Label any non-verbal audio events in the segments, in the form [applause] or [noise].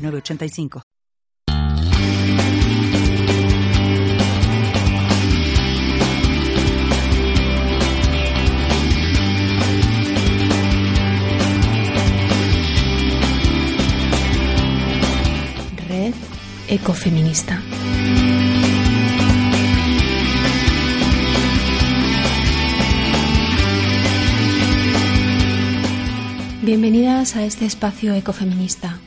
985. Red Ecofeminista. Bienvenidas a este espacio ecofeminista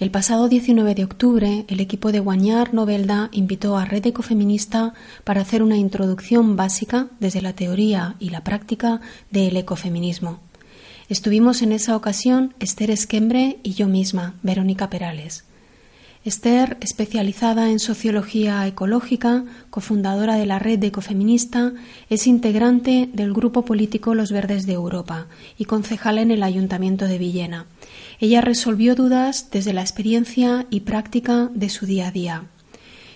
el pasado 19 de octubre, el equipo de Guañar Novelda invitó a Red Ecofeminista para hacer una introducción básica desde la teoría y la práctica del ecofeminismo. Estuvimos en esa ocasión Esther Esquembre y yo misma, Verónica Perales. Esther, especializada en sociología ecológica, cofundadora de la red ecofeminista, es integrante del grupo político Los Verdes de Europa y concejal en el Ayuntamiento de Villena. Ella resolvió dudas desde la experiencia y práctica de su día a día.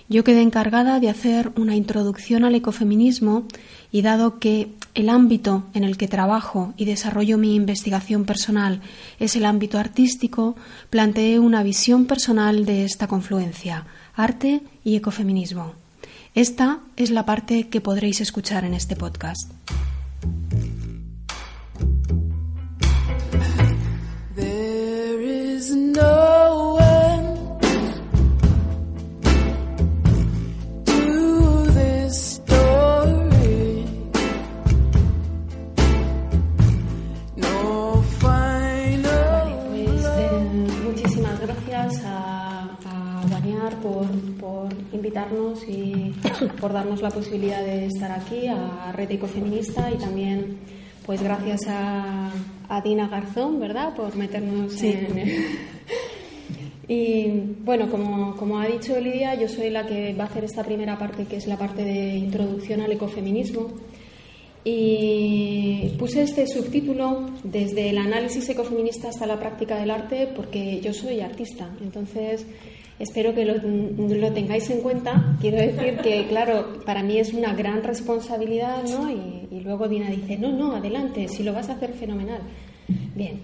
Yo quedé encargada de hacer una introducción al ecofeminismo y dado que el ámbito en el que trabajo y desarrollo mi investigación personal es el ámbito artístico, planteé una visión personal de esta confluencia, arte y ecofeminismo. Esta es la parte que podréis escuchar en este podcast. Invitarnos y [coughs] por darnos la posibilidad de estar aquí, a Red Ecofeminista y también pues gracias a, Dina Garzón, ¿verdad?, por meternos en... [laughs] y bueno, como, como ha dicho Lidia, yo soy la que va a hacer esta primera parte, que es la parte de introducción al ecofeminismo. Y puse este subtítulo desde el análisis ecofeminista hasta la práctica del arte porque yo soy artista. Entonces, Espero que lo, tengáis en cuenta. Quiero decir que, claro, para mí es una gran responsabilidad, ¿no? Y, luego Dina dice, no, no, adelante, si lo vas a hacer fenomenal. Bien,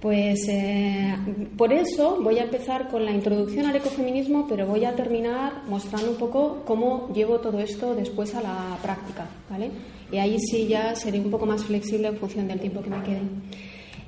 pues eh, por eso voy a empezar con la introducción al ecofeminismo, pero voy a terminar mostrando un poco cómo llevo todo esto después a la práctica, ¿vale? Y ahí sí ya seré un poco más flexible en función del tiempo que me quede.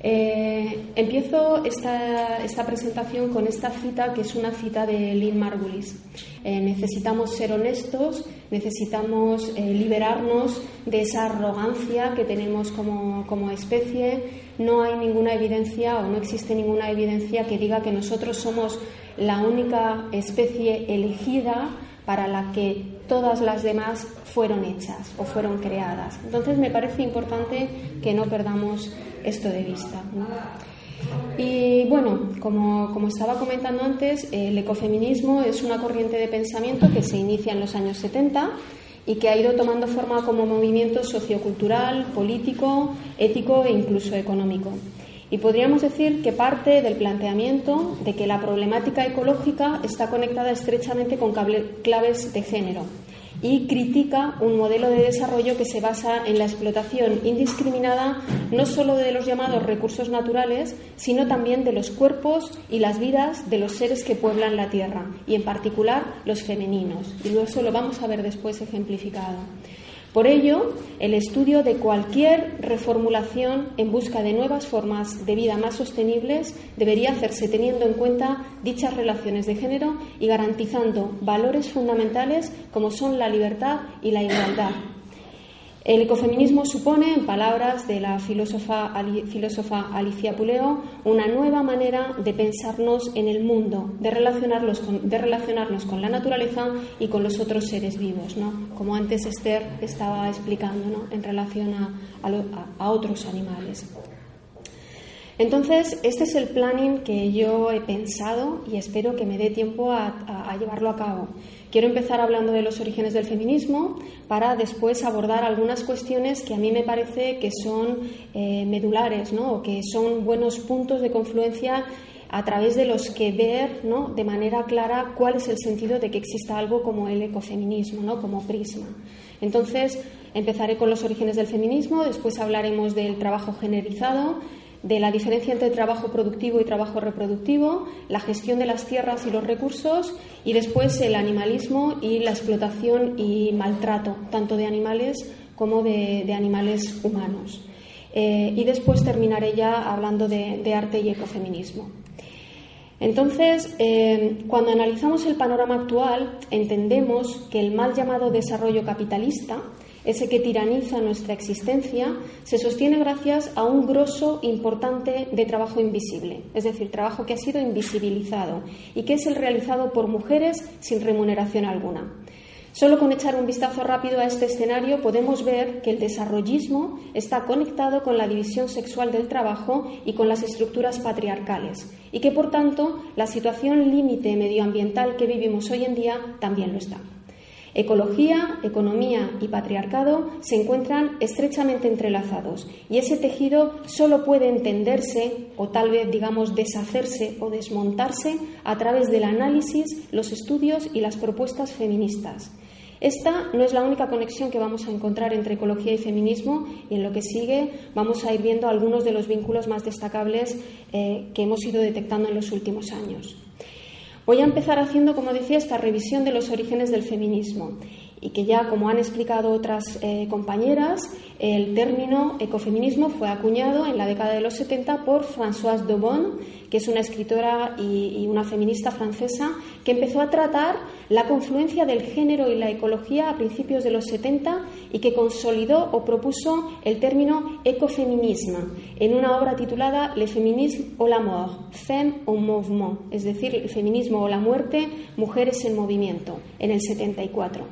Eh, empiezo esta, presentación con esta cita que es una cita de Lynn Margulis. Eh, necesitamos ser honestos, necesitamos eh, liberarnos de esa arrogancia que tenemos como, como especie. No hay ninguna evidencia o no existe ninguna evidencia que diga que nosotros somos la única especie elegida para la que todas las demás fueron hechas o fueron creadas. Entonces me parece importante que no perdamos esto de vista. Y bueno, como, como, estaba comentando antes, el ecofeminismo es una corriente de pensamiento que se inicia en los años 70 y que ha ido tomando forma como movimiento sociocultural, político, ético e incluso económico. Y podríamos decir que parte del planteamiento de que la problemática ecológica está conectada estrechamente con claves de género y critica un modelo de desarrollo que se basa en la explotación indiscriminada no solo de los llamados recursos naturales, sino también de los cuerpos y las vidas de los seres que pueblan la Tierra, y en particular los femeninos. Y eso lo vamos a ver después ejemplificado. Por ello, el estudio de cualquier reformulación en busca de nuevas formas de vida más sostenibles debería hacerse teniendo en cuenta dichas relaciones de género y garantizando valores fundamentales como son la libertad y la igualdad, el ecofeminismo supone, en palabras de la filósofa, Alicia Puleo, una nueva manera de pensarnos en el mundo, de relacionarnos con, la naturaleza y con los otros seres vivos, ¿no? como antes Esther estaba explicando ¿no? en relación a, a otros animales. Entonces, este es el planning que yo he pensado y espero que me dé tiempo a, llevarlo a cabo. Quiero empezar hablando de los orígenes del feminismo para después abordar algunas cuestiones que a mí me parece que son eh, medulares, ¿no? o que son buenos puntos de confluencia a través de los que ver ¿no? de manera clara cuál es el sentido de que exista algo como el ecofeminismo, ¿no? como prisma. Entonces, empezaré con los orígenes del feminismo, después hablaremos del trabajo generalizado, de la diferencia entre trabajo productivo y trabajo reproductivo, la gestión de las tierras y los recursos y después el animalismo y la explotación y maltrato, tanto de animales como de, animales humanos. Eh, y después terminaré ya hablando de, arte y ecofeminismo. Entonces, eh, cuando analizamos el panorama actual, entendemos que el mal llamado desarrollo capitalista ese que tiraniza nuestra existencia, se sostiene gracias a un grosso importante de trabajo invisible, es decir, trabajo que ha sido invisibilizado y que es el realizado por mujeres sin remuneración alguna. Solo con echar un vistazo rápido a este escenario podemos ver que el desarrollismo está conectado con la división sexual del trabajo y con las estructuras patriarcales y que, por tanto, la situación límite medioambiental que vivimos hoy en día también lo está. Ecología, economía y patriarcado se encuentran estrechamente entrelazados y ese tejido solo puede entenderse o tal vez digamos deshacerse o desmontarse a través del análisis, los estudios y las propuestas feministas. Esta no es la única conexión que vamos a encontrar entre ecología y feminismo y en lo que sigue vamos a ir viendo algunos de los vínculos más destacables eh, que hemos ido detectando en los últimos años. Voy a empezar haciendo, como decía, esta revisión de los orígenes del feminismo y que ya, como han explicado otras eh, compañeras, el término ecofeminismo fue acuñado en la década de los 70 por Françoise Daubon, que es una escritora y, una feminista francesa, que empezó a tratar la confluencia del género y la ecología a principios de los 70 y que consolidó o propuso el término ecofeminismo en una obra titulada Le féminisme o la mort, femme au mouvement, es decir, el feminismo o la muerte, mujeres en movimiento, en el 74.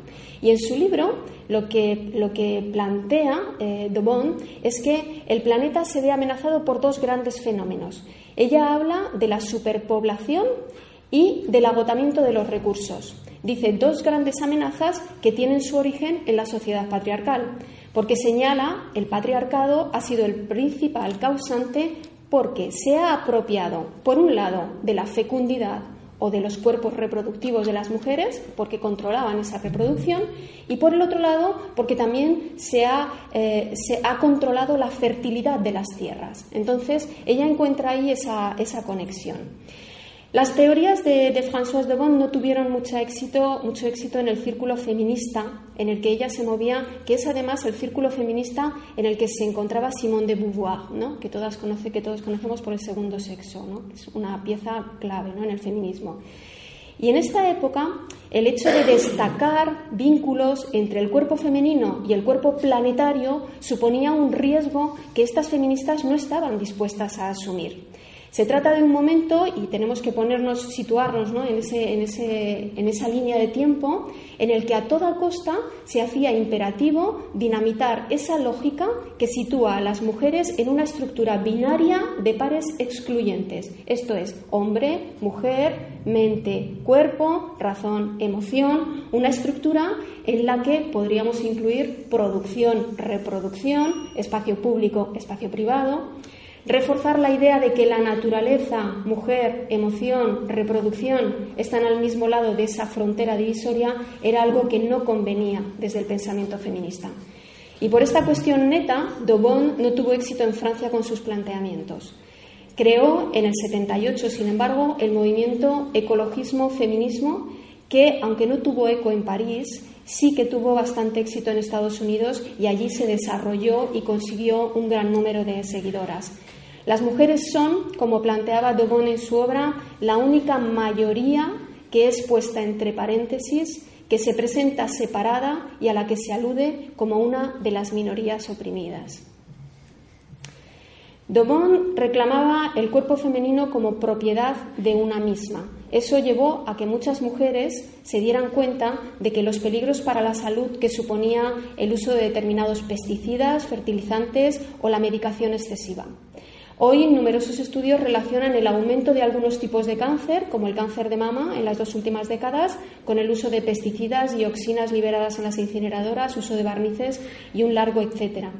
Y en su libro lo que, lo que plantea eh, es que el planeta se ve amenazado por dos grandes fenómenos. Ella habla de la superpoblación y del agotamiento de los recursos. Dice dos grandes amenazas que tienen su origen en la sociedad patriarcal, porque señala el patriarcado ha sido el principal causante porque se ha apropiado, por un lado, de la fecundidad o de los cuerpos reproductivos de las mujeres, porque controlaban esa reproducción, y por el otro lado, porque también se ha, eh, se ha controlado la fertilidad de las tierras. Entonces, ella encuentra ahí esa, esa conexión. Las teorías de, de Françoise no tuvieron mucho éxito, mucho éxito en el círculo feminista en el que ella se movía, que es además el círculo feminista en el que se encontraba Simone de Beauvoir, que, todas conoce, que todos conocemos por el segundo sexo, es una pieza clave en el feminismo. Y en esta época, el hecho de destacar vínculos entre el cuerpo femenino y el cuerpo planetario suponía un riesgo que estas feministas no estaban dispuestas a asumir. Se trata de un momento, y tenemos que ponernos, situarnos en, ese, en, esa línea de tiempo, en el que a toda costa se hacía imperativo dinamitar esa lógica que sitúa a las mujeres en una estructura binaria de pares excluyentes. Esto es, hombre, mujer, mente, cuerpo, razón, emoción, una estructura en la que podríamos incluir producción, reproducción, espacio público, espacio privado Reforzar la idea de que la naturaleza, mujer, emoción, reproducción están al mismo lado de esa frontera divisoria era algo que no convenía desde el pensamiento feminista. Y por esta cuestión neta, Daubon no tuvo éxito en Francia con sus planteamientos. Creó en el 78, sin embargo, el movimiento ecologismo-feminismo que, aunque no tuvo eco en París, sí que tuvo bastante éxito en Estados Unidos y allí se desarrolló y consiguió un gran número de seguidoras. Las mujeres son, como planteaba Dobon en su obra, la única mayoría que es puesta entre paréntesis, que se presenta separada y a la que se alude como una de las minorías oprimidas. Dobon reclamaba el cuerpo femenino como propiedad de una misma. Eso llevó a que muchas mujeres se dieran cuenta de que los peligros para la salud que suponía el uso de determinados pesticidas, fertilizantes o la medicación excesiva. Hoy numerosos estudios relacionan el aumento de algunos tipos de cáncer, como el cáncer de mama en las dos últimas décadas, con el uso de pesticidas y oxinas liberadas en las incineradoras, uso de barnices y un largo etcétera.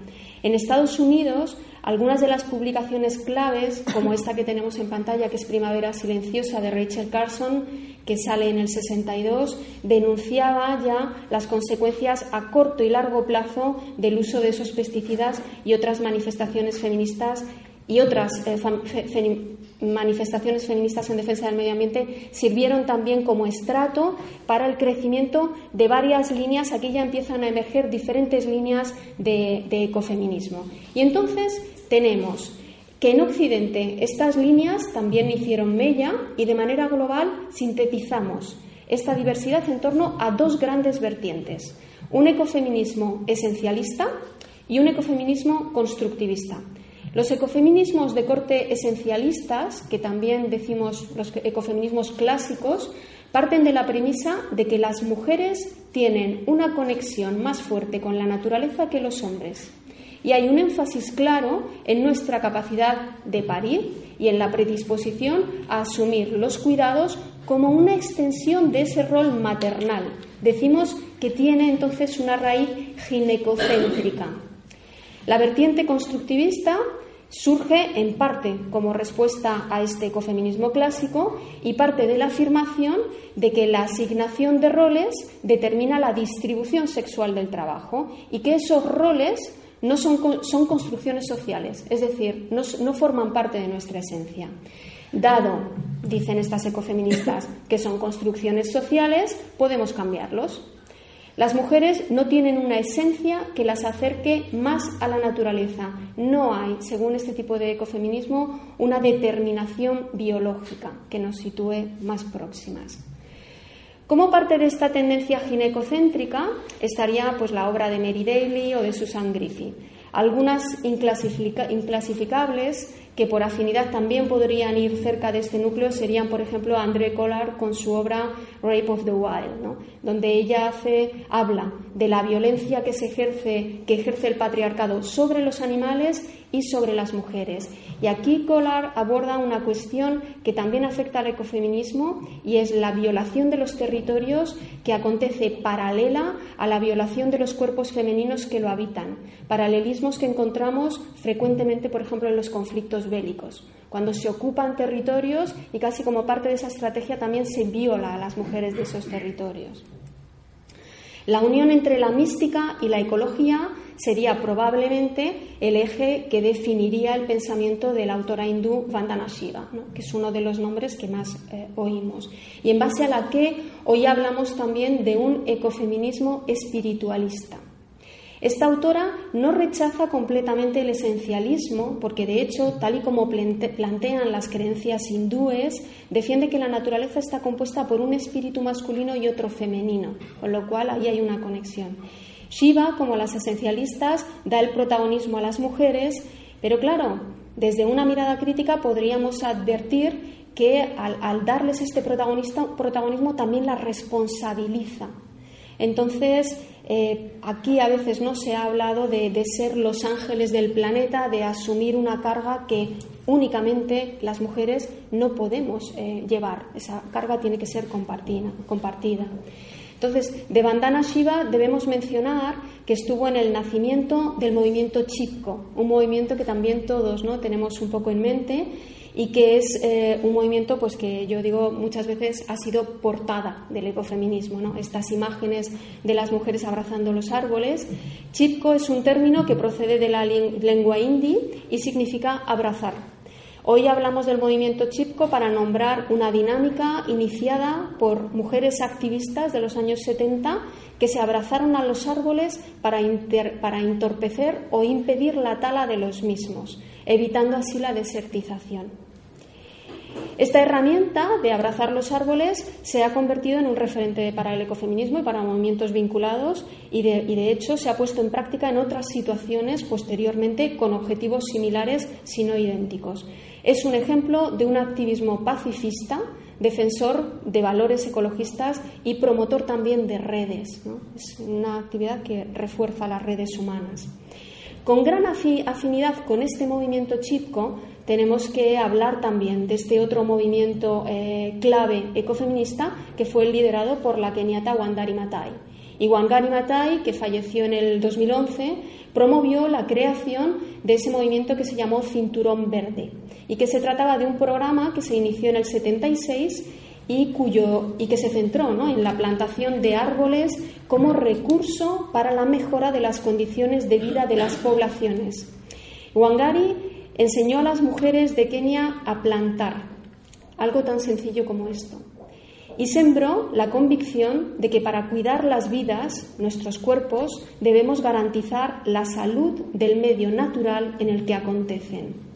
En Estados Unidos, algunas de las publicaciones claves, como esta que tenemos en pantalla, que es Primavera Silenciosa de Rachel Carson, que sale en el 62, denunciaba ya las consecuencias a corto y largo plazo del uso de esos pesticidas y otras manifestaciones feministas y otras eh, manifestaciones feministas en defensa del medio ambiente sirvieron también como estrato para el crecimiento de varias líneas. Aquí ya empiezan a emerger diferentes líneas de, de ecofeminismo. Y entonces tenemos que en Occidente estas líneas también hicieron mella y de manera global sintetizamos esta diversidad en torno a dos grandes vertientes, un ecofeminismo esencialista y un ecofeminismo constructivista. Los ecofeminismos de corte esencialistas, que también decimos los ecofeminismos clásicos, parten de la premisa de que las mujeres tienen una conexión más fuerte con la naturaleza que los hombres. Y hay un énfasis claro en nuestra capacidad de parir y en la predisposición a asumir los cuidados como una extensión de ese rol maternal. Decimos que tiene entonces una raíz ginecocéntrica. La vertiente constructivista surge en parte como respuesta a este ecofeminismo clásico y parte de la afirmación de que la asignación de roles determina la distribución sexual del trabajo y que esos roles no son, son construcciones sociales, es decir, no, no forman parte de nuestra esencia. Dado, dicen estas ecofeministas, que son construcciones sociales, podemos cambiarlos. Las mujeres no tienen una esencia que las acerque más a la naturaleza. No hay, según este tipo de ecofeminismo, una determinación biológica que nos sitúe más próximas. Como parte de esta tendencia ginecocéntrica estaría pues, la obra de Mary Daly o de Susan Griffith. Algunas inclasificables que por afinidad también podrían ir cerca de este núcleo serían, por ejemplo, André Collard con su obra Rape of the Wild, donde ella hace, habla de la violencia que se ejerce, que ejerce el patriarcado sobre los animales y sobre las mujeres. Y aquí Collard aborda una cuestión que también afecta al ecofeminismo y es la violación de los territorios que acontece paralela a la violación de los cuerpos femeninos que lo habitan. Paralelismos que encontramos frecuentemente, por ejemplo, en los conflictos bélicos, cuando se ocupan territorios y casi como parte de esa estrategia también se viola a las mujeres de esos territorios. La unión entre la mística y la ecología sería probablemente el eje que definiría el pensamiento de la autora hindú Vandana Shiva, que es uno de los nombres que más eh, oímos, y en base a la que hoy hablamos también de un ecofeminismo espiritualista. Esta autora no rechaza completamente el esencialismo, porque de hecho, tal y como plantean las creencias hindúes, defiende que la naturaleza está compuesta por un espíritu masculino y otro femenino, con lo cual ahí hay una conexión. Shiva, como las esencialistas, da el protagonismo a las mujeres, pero claro, desde una mirada crítica podríamos advertir que al, darles este protagonismo también las responsabiliza. Entonces, eh, aquí a veces no se ha hablado de, ser los ángeles del planeta, de asumir una carga que únicamente las mujeres no podemos eh, llevar. Esa carga tiene que ser compartida. compartida. Entonces, de Bandana Shiva debemos mencionar que estuvo en el nacimiento del movimiento Chipko, un movimiento que también todos ¿no? tenemos un poco en mente y que es eh, un movimiento pues que yo digo muchas veces ha sido portada del ecofeminismo. Estas imágenes de las mujeres abrazando los árboles. Chipko es un término que procede de la lengua hindi y significa abrazar. Hoy hablamos del movimiento Chipko para nombrar una dinámica iniciada por mujeres activistas de los años 70 que se abrazaron a los árboles para, para entorpecer o impedir la tala de los mismos, evitando así la desertización. Esta herramienta de abrazar los árboles se ha convertido en un referente para el ecofeminismo y para movimientos vinculados y de, y de, hecho se ha puesto en práctica en otras situaciones posteriormente con objetivos similares, si no idénticos. Es un ejemplo de un activismo pacifista, defensor de valores ecologistas y promotor también de redes. Es una actividad que refuerza las redes humanas. Con gran afinidad con este movimiento chipco, tenemos que hablar también de este otro movimiento eh, clave ecofeminista que fue liderado por la keniata Wangari Maathai. Y Wangari Maathai, que falleció en el 2011, promovió la creación de ese movimiento que se llamó Cinturón Verde y que se trataba de un programa que se inició en el 76 y, cuyo, y que se centró en la plantación de árboles como recurso para la mejora de las condiciones de vida de las poblaciones. Wangari enseñó a las mujeres de Kenia a plantar, algo tan sencillo como esto, y sembró la convicción de que para cuidar las vidas, nuestros cuerpos, debemos garantizar la salud del medio natural en el que acontecen.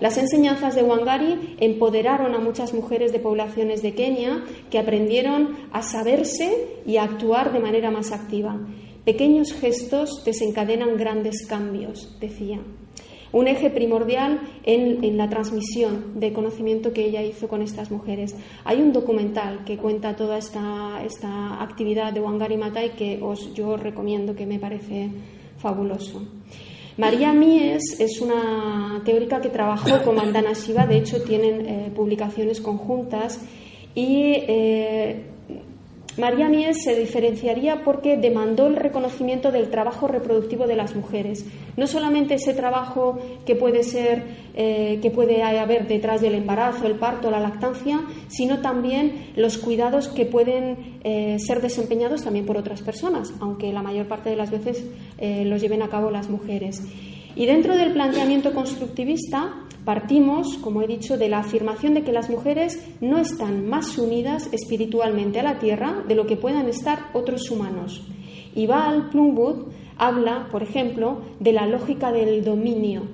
Las enseñanzas de Wangari empoderaron a muchas mujeres de poblaciones de Kenia que aprendieron a saberse y a actuar de manera más activa. Pequeños gestos desencadenan grandes cambios, decía. Un eje primordial en, la transmisión de conocimiento que ella hizo con estas mujeres. Hay un documental que cuenta toda esta, esta actividad de Wangari Maathai que os, yo recomiendo, que me parece fabuloso. María Mies es una teórica que trabajó con Mandana Shiva, de hecho tienen eh, publicaciones conjuntas y eh, María Mies se diferenciaría porque demandó el reconocimiento del trabajo reproductivo de las mujeres. No solamente ese trabajo que puede ser, eh, que puede haber detrás del embarazo, el parto, la lactancia, sino también los cuidados que pueden eh, ser desempeñados también por otras personas, aunque la mayor parte de las veces eh, los lleven a cabo las mujeres. Y dentro del planteamiento constructivista, Partimos, como he dicho, de la afirmación de que las mujeres no están más unidas espiritualmente a la tierra de lo que puedan estar otros humanos. Y Plumwood habla, por ejemplo, de la lógica del dominio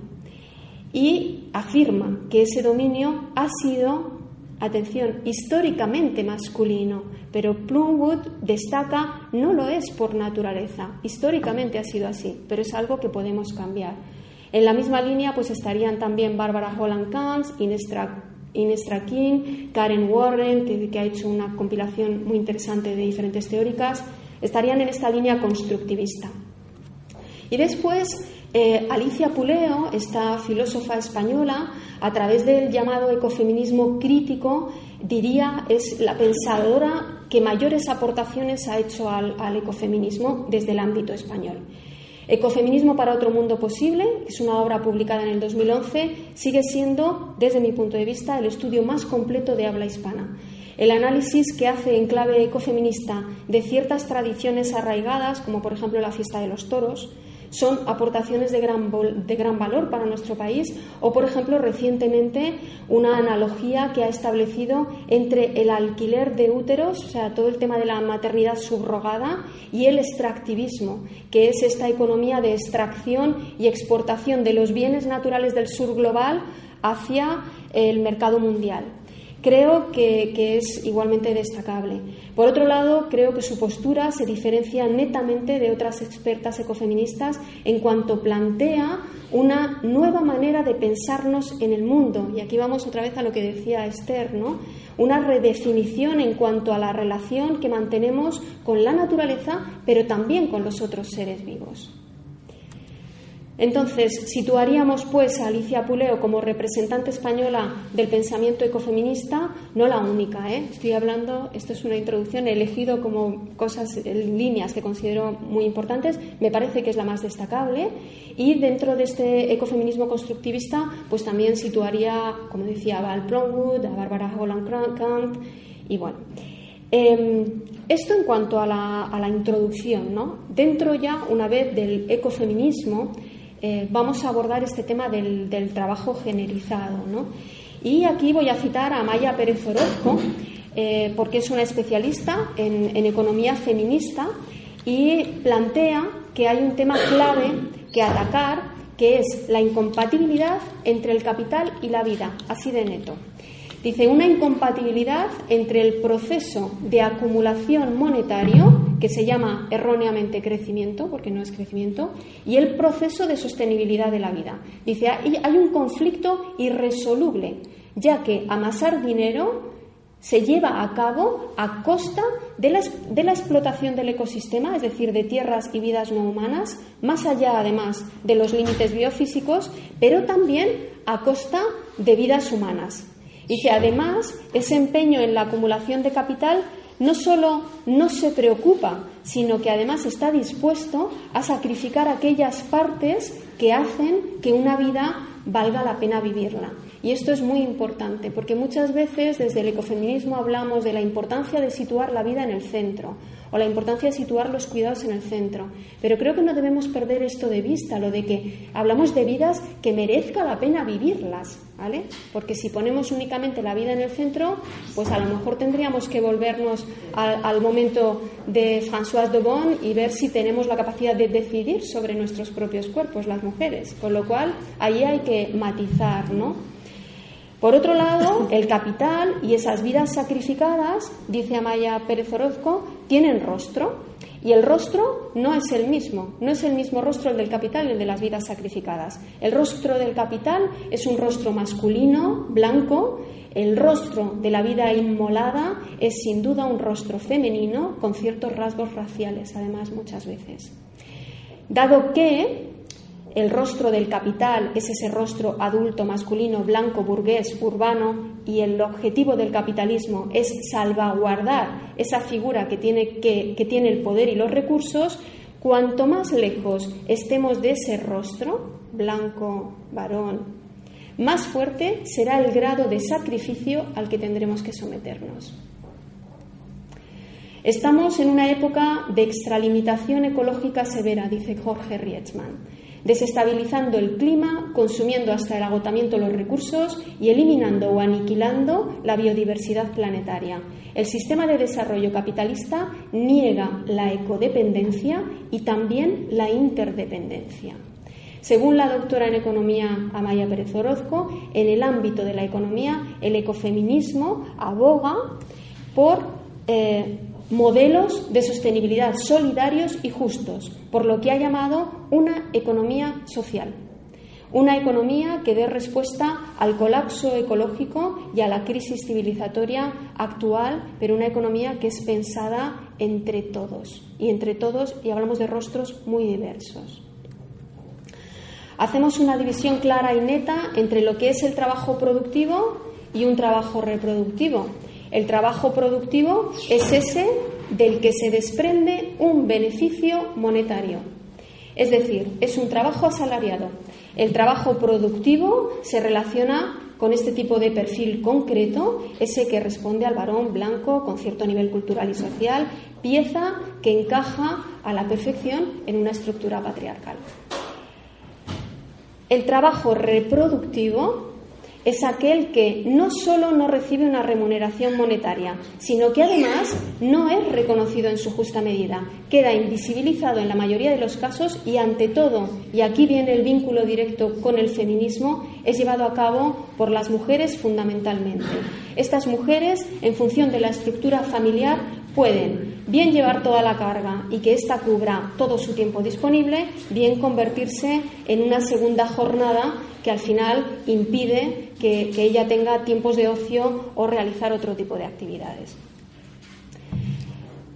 y afirma que ese dominio ha sido, atención, históricamente masculino, pero Plumwood destaca no lo es por naturaleza, históricamente ha sido así, pero es algo que podemos cambiar. En la misma línea pues estarían también Bárbara Holland Kans, Inestra King, Karen Warren, que, ha hecho una compilación muy interesante de diferentes teóricas, estarían en esta línea constructivista. Y después, eh, Alicia Puleo, esta filósofa española, a través del llamado ecofeminismo crítico, diría es la pensadora que mayores aportaciones ha hecho al ecofeminismo desde el ámbito español. Ecofeminismo para otro mundo posible, es una obra publicada en el 2011, sigue siendo, desde mi punto de vista, el estudio más completo de habla hispana. El análisis que hace en clave ecofeminista de ciertas tradiciones arraigadas, como por ejemplo la fiesta de los toros, son aportaciones de gran, de gran valor para nuestro país o, por ejemplo, recientemente una analogía que ha establecido entre el alquiler de úteros, o sea, todo el tema de la maternidad subrogada, y el extractivismo, que es esta economía de extracción y exportación de los bienes naturales del sur global hacia el mercado mundial creo que, es igualmente destacable. Por otro lado, creo que su postura se diferencia netamente de otras expertas ecofeministas en cuanto plantea una nueva manera de pensarnos en el mundo. Y aquí vamos otra vez a lo que decía Esther, ¿no? Una redefinición en cuanto a la relación que mantenemos con la naturaleza, pero también con los otros seres vivos. Entonces, situaríamos pues a Alicia Puleo como representante española del pensamiento ecofeminista, no la única, ¿eh? estoy hablando, esto es una introducción, he elegido como cosas, líneas que considero muy importantes, me parece que es la más destacable, y dentro de este ecofeminismo constructivista, pues también situaría, como decía, Val Plumwood, a Barbara Holland Kant, y bueno. Em, esto en cuanto a la, a la introducción, ¿no? Dentro ya, una vez del ecofeminismo, eh, vamos a abordar este tema del, trabajo generalizado. Y aquí voy a citar a Maya Pérez Orozco, eh, porque es una especialista en, en economía feminista y plantea que hay un tema clave que atacar, que es la incompatibilidad entre el capital y la vida, así de neto. Dice, una incompatibilidad entre el proceso de acumulación monetario que se llama erróneamente crecimiento, porque no es crecimiento, y el proceso de sostenibilidad de la vida. Dice, hay un conflicto irresoluble, ya que amasar dinero se lleva a cabo a costa de la, de la, explotación del ecosistema, es decir, de tierras y vidas no humanas, más allá además de los límites biofísicos, pero también a costa de vidas humanas. Y que además ese empeño en la acumulación de capital no solo no se preocupa, sino que además está dispuesto a sacrificar aquellas partes que hacen que una vida valga la pena vivirla. Y esto es muy importante, porque muchas veces desde el ecofeminismo hablamos de la importancia de situar la vida en el centro o la importancia de situar los cuidados en el centro. Pero creo que no debemos perder esto de vista, lo de que hablamos de vidas que merezca la pena vivirlas, ¿vale? Porque si ponemos únicamente la vida en el centro, pues a lo mejor tendríamos que volvernos al, momento de Françoise de Bon y ver si tenemos la capacidad de decidir sobre nuestros propios cuerpos, las mujeres. Con lo cual, ahí hay que matizar, ¿no? Por otro lado, el capital y esas vidas sacrificadas, dice Amaya Pérez Orozco, tienen rostro. Y el rostro no es el mismo, no es el mismo rostro el del capital y el de las vidas sacrificadas. El rostro del capital es un rostro masculino, blanco, el rostro de la vida inmolada es sin duda un rostro femenino con ciertos rasgos raciales, además muchas veces. Dado que el rostro del capital es ese rostro adulto, masculino, blanco, burgués, urbano, y el objetivo del capitalismo es salvaguardar esa figura que tiene, que, que tiene el poder y los recursos, cuanto más lejos estemos de ese rostro, blanco, varón, más fuerte será el grado de sacrificio al que tendremos que someternos. Estamos en una época de extralimitación ecológica severa, dice Jorge Rietzmann desestabilizando el clima, consumiendo hasta el agotamiento los recursos y eliminando o aniquilando la biodiversidad planetaria. El sistema de desarrollo capitalista niega la ecodependencia y también la interdependencia. Según la doctora en economía Amaya Pérez Orozco, en el ámbito de la economía, el ecofeminismo aboga por eh, modelos de sostenibilidad solidarios y justos, por lo que ha llamado una economía social. Una economía que dé respuesta al colapso ecológico y a la crisis civilizatoria actual, pero una economía que es pensada entre todos. Y entre todos, y hablamos de rostros muy diversos. Hacemos una división clara y neta entre lo que es el trabajo productivo y un trabajo reproductivo. El trabajo productivo es ese del que se desprende un beneficio monetario. Es decir, es un trabajo asalariado. El trabajo productivo se relaciona con este tipo de perfil concreto, ese que responde al varón blanco con cierto nivel cultural y social, pieza que encaja a la perfección en una estructura patriarcal. El trabajo reproductivo es aquel que no solo no recibe una remuneración monetaria, sino que además no es reconocido en su justa medida, queda invisibilizado en la mayoría de los casos y ante todo, y aquí viene el vínculo directo con el feminismo, es llevado a cabo por las mujeres fundamentalmente. Estas mujeres, en función de la estructura familiar, pueden bien llevar toda la carga y que ésta cubra todo su tiempo disponible, bien convertirse en una segunda jornada que al final impide que, ella tenga tiempos de ocio o realizar otro tipo de actividades.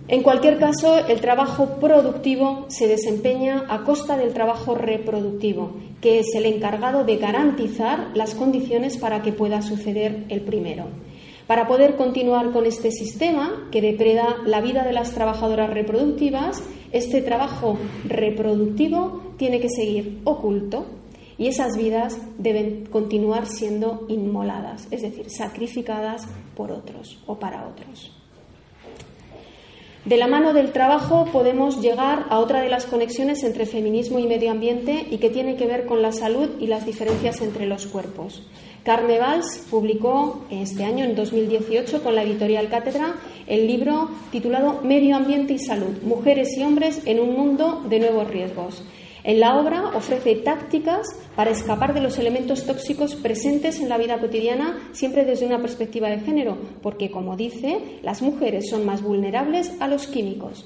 En cualquier caso, el trabajo productivo se desempeña a costa del trabajo reproductivo, que es el encargado de garantizar las condiciones para que pueda suceder el primero. Para poder continuar con este sistema que depreda la vida de las trabajadoras reproductivas, este trabajo reproductivo tiene que seguir oculto y esas vidas deben continuar siendo inmoladas, es decir, sacrificadas por otros o para otros. De la mano del trabajo podemos llegar a otra de las conexiones entre feminismo y medio ambiente y que tiene que ver con la salud y las diferencias entre los cuerpos. Carme Valls publicó este año, en 2018, con la editorial Cátedra, el libro titulado Medio ambiente y salud, mujeres y hombres en un mundo de nuevos riesgos. En la obra ofrece tácticas para escapar de los elementos tóxicos presentes en la vida cotidiana, siempre desde una perspectiva de género, porque, como dice, las mujeres son más vulnerables a los químicos.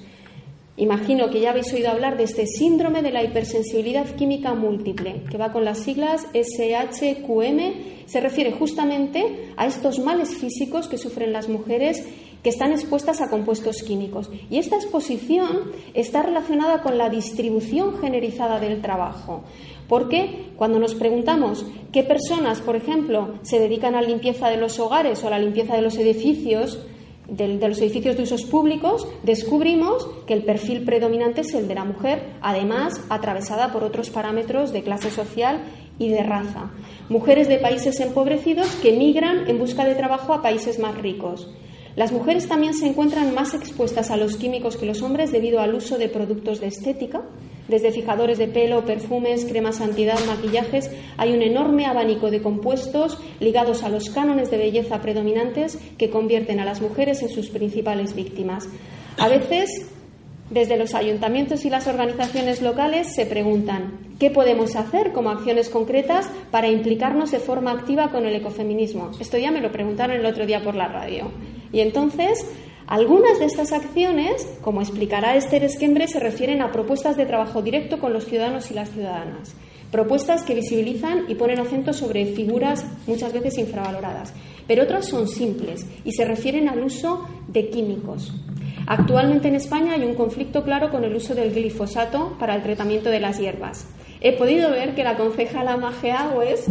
Imagino que ya habéis oído hablar de este síndrome de la hipersensibilidad química múltiple, que va con las siglas SHQM. Se refiere justamente a estos males físicos que sufren las mujeres que están expuestas a compuestos químicos. Y esta exposición está relacionada con la distribución generalizada del trabajo. Porque cuando nos preguntamos qué personas, por ejemplo, se dedican a la limpieza de los hogares o a la limpieza de los edificios, de, los edificios de usos públicos, descubrimos que el perfil predominante es el de la mujer, además atravesada por otros parámetros de clase social y de raza. Mujeres de países empobrecidos que migran en busca de trabajo a países más ricos. Las mujeres también se encuentran más expuestas a los químicos que los hombres debido al uso de productos de estética, desde fijadores de pelo, perfumes, cremas antidad, maquillajes, hay un enorme abanico de compuestos ligados a los cánones de belleza predominantes que convierten a las mujeres en sus principales víctimas. A veces, desde los ayuntamientos y las organizaciones locales se preguntan qué podemos hacer como acciones concretas para implicarnos de forma activa con el ecofeminismo. Esto ya me lo preguntaron el otro día por la radio. Y entonces algunas de estas acciones, como explicará Esther Esquembre, se refieren a propuestas de trabajo directo con los ciudadanos y las ciudadanas. Propuestas que visibilizan y ponen acento sobre figuras muchas veces infravaloradas. Pero otras son simples y se refieren al uso de químicos. Actualmente en España hay un conflicto claro con el uso del glifosato para el tratamiento de las hierbas. He podido ver que la concejala Maje Agües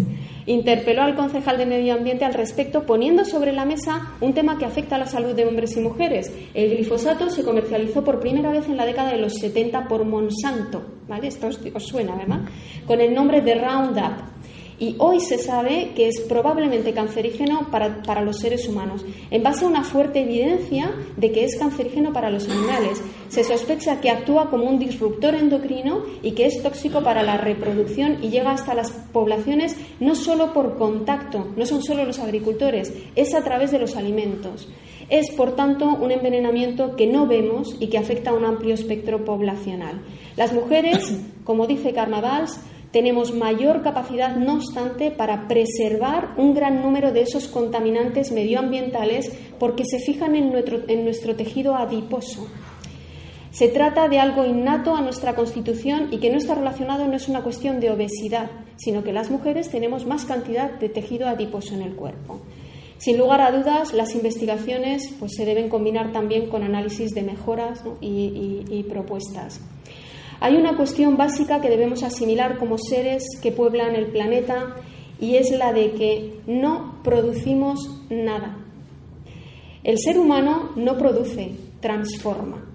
interpeló al concejal de Medio Ambiente al respecto, poniendo sobre la mesa un tema que afecta a la salud de hombres y mujeres. El glifosato se comercializó por primera vez en la década de los 70 por Monsanto, ¿vale? Esto os, os suena, ¿verdad? Con el nombre de Roundup y hoy se sabe que es probablemente cancerígeno para, para, los seres humanos, en base a una fuerte evidencia de que es cancerígeno para los animales. Se sospecha que actúa como un disruptor endocrino y que es tóxico para la reproducción y llega hasta las poblaciones no solo por contacto, no son solo los agricultores, es a través de los alimentos. Es, por tanto, un envenenamiento que no vemos y que afecta a un amplio espectro poblacional. Las mujeres, como dice Carnavals, tenemos mayor capacidad, no obstante, para preservar un gran número de esos contaminantes medioambientales porque se fijan en nuestro, en nuestro tejido adiposo. Se trata de algo innato a nuestra constitución y que no está relacionado, no es una cuestión de obesidad, sino que las mujeres tenemos más cantidad de tejido adiposo en el cuerpo. Sin lugar a dudas, las investigaciones pues, se deben combinar también con análisis de mejoras y, y propuestas. Hay una cuestión básica que debemos asimilar como seres que pueblan el planeta y es la de que no producimos nada. El ser humano no produce, transforma.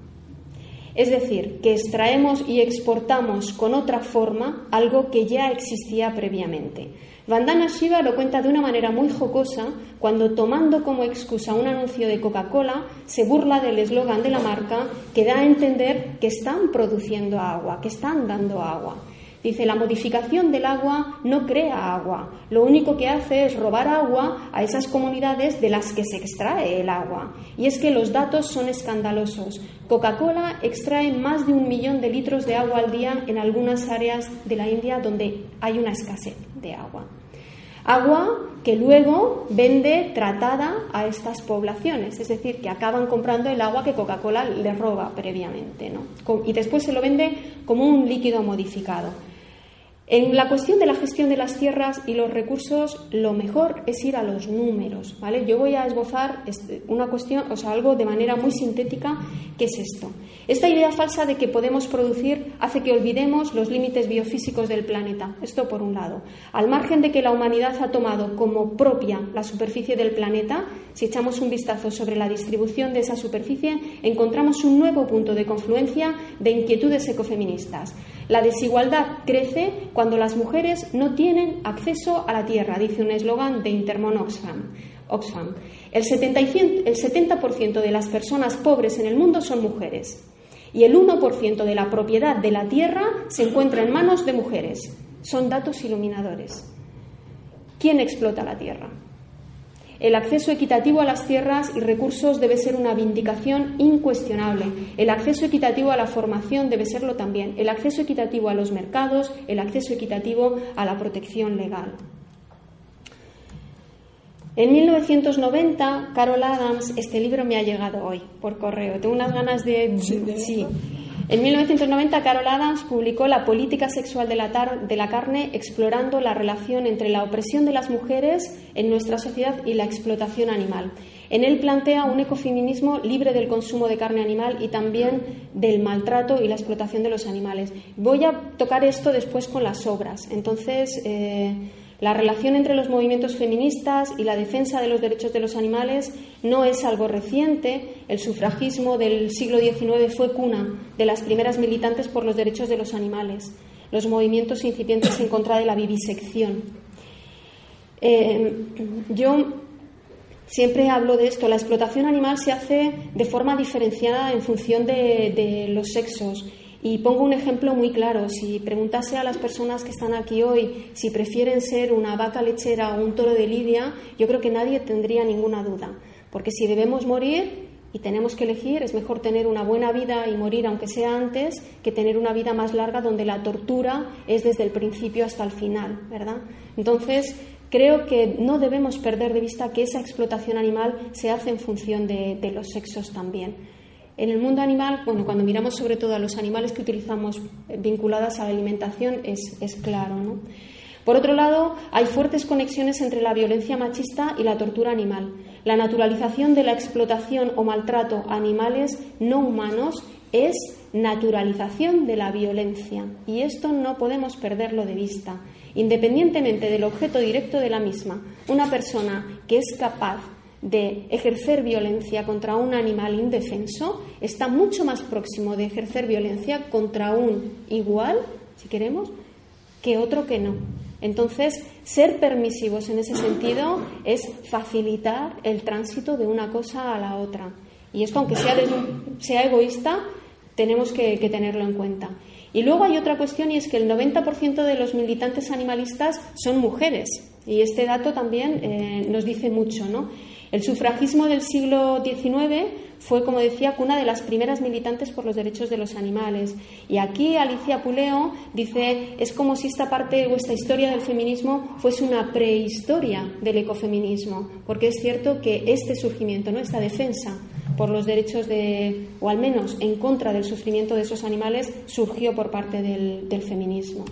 Es decir, que extraemos y exportamos con otra forma algo que ya existía previamente. Vandana Shiva lo cuenta de una manera muy jocosa cuando, tomando como excusa un anuncio de Coca-Cola, se burla del eslogan de la marca que da a entender que están produciendo agua, que están dando agua. Dice, la modificación del agua no crea agua, lo único que hace es robar agua a esas comunidades de las que se extrae el agua. Y es que los datos son escandalosos. Coca-Cola extrae más de un millón de litros de agua al día en algunas áreas de la India donde hay una escasez de agua. Agua que luego vende tratada a estas poblaciones, es decir, que acaban comprando el agua que Coca-Cola les roba previamente, ¿no? Y después se lo vende como un líquido modificado. En la cuestión de la gestión de las tierras y los recursos, lo mejor es ir a los números, ¿vale? Yo voy a esbozar una cuestión, o sea, algo de manera muy sintética, que es esto. Esta idea falsa de que podemos producir hace que olvidemos los límites biofísicos del planeta. Esto por un lado. Al margen de que la humanidad ha tomado como propia la superficie del planeta, si echamos un vistazo sobre la distribución de esa superficie, encontramos un nuevo punto de confluencia de inquietudes ecofeministas. La desigualdad crece cuando las mujeres no tienen acceso a la tierra, dice un eslogan de Intermon Oxfam. Oxfam. El, 70% de las personas pobres en el mundo son mujeres y el 1% de la propiedad de la tierra se encuentra en manos de mujeres. Son datos iluminadores. ¿Quién explota la tierra? El acceso equitativo a las tierras y recursos debe ser una vindicación incuestionable. El acceso equitativo a la formación debe serlo también. El acceso equitativo a los mercados, el acceso equitativo a la protección legal. En 1990, Carol Adams, este libro me ha llegado hoy por correo. Tengo unas ganas de... Sí. En 1990, Carol Adams publicó La política sexual de la, carne, explorando la relación entre la opresión de las mujeres en nuestra sociedad y la explotación animal. En él plantea un ecofeminismo libre del consumo de carne animal y también del maltrato y la explotación de los animales. Voy a tocar esto después con las obras. Entonces, eh, la relación entre los movimientos feministas y la defensa de los derechos de los animales no es algo reciente. El sufragismo del siglo XIX fue cuna de las primeras militantes por los derechos de los animales, los movimientos incipientes en contra de la vivisección. Eh, yo siempre hablo de esto. La explotación animal se hace de forma diferenciada en función de, de los sexos y pongo un ejemplo muy claro. Si preguntase a las personas que están aquí hoy si prefieren ser una vaca lechera o un toro de lidia, yo creo que nadie tendría ninguna duda. Porque si debemos morir y tenemos que elegir, es mejor tener una buena vida y morir aunque sea antes que tener una vida más larga donde la tortura es desde el principio hasta el final, ¿verdad? Entonces, creo que no debemos perder de vista que esa explotación animal se hace en función de, de los sexos también. En el mundo animal, bueno, cuando miramos sobre todo a los animales que utilizamos eh, vinculadas a la alimentación, es, es claro. ¿no? Por otro lado, hay fuertes conexiones entre la violencia machista y la tortura animal. La naturalización de la explotación o maltrato a animales no humanos es naturalización de la violencia y esto no podemos perderlo de vista. Independientemente del objeto directo de la misma, una persona que es capaz de ejercer violencia contra un animal indefenso está mucho más próximo de ejercer violencia contra un igual, si queremos, que otro que no. Entonces, ser permisivos en ese sentido es facilitar el tránsito de una cosa a la otra. Y esto, aunque sea, sea egoísta, tenemos que, tenerlo en cuenta. Y luego hay otra cuestión y es que el 90% de los militantes animalistas son mujeres. Y este dato también eh, nos dice mucho, ¿no? El sufragismo del siglo XIX fue, como decía, una de las primeras militantes por los derechos de los animales. Y aquí Alicia Puleo dice, es como si esta parte o esta historia del feminismo fuese una prehistoria del ecofeminismo, porque es cierto que este surgimiento, ¿no? esta defensa por los derechos de, o al menos en contra del sufrimiento de esos animales, surgió por parte del, feminismo.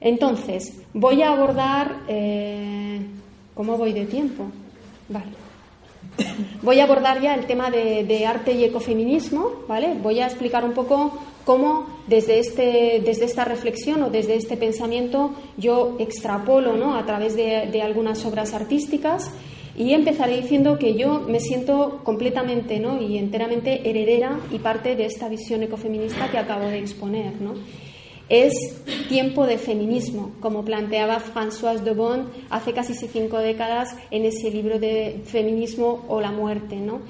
Entonces, voy a abordar, eh, ¿cómo voy de tiempo? Vale. Voy a abordar ya el tema de, arte y ecofeminismo, ¿vale? Voy a explicar un poco cómo desde, este, desde esta reflexión o desde este pensamiento yo extrapolo ¿no? a través de, algunas obras artísticas y empezaré diciendo que yo me siento completamente ¿no? y enteramente heredera y parte de esta visión ecofeminista que acabo de exponer. ¿no? Es tiempo de feminismo, como planteaba Françoise de Bon hace casi cinco décadas en ese libro de Feminismo o la muerte, ¿no?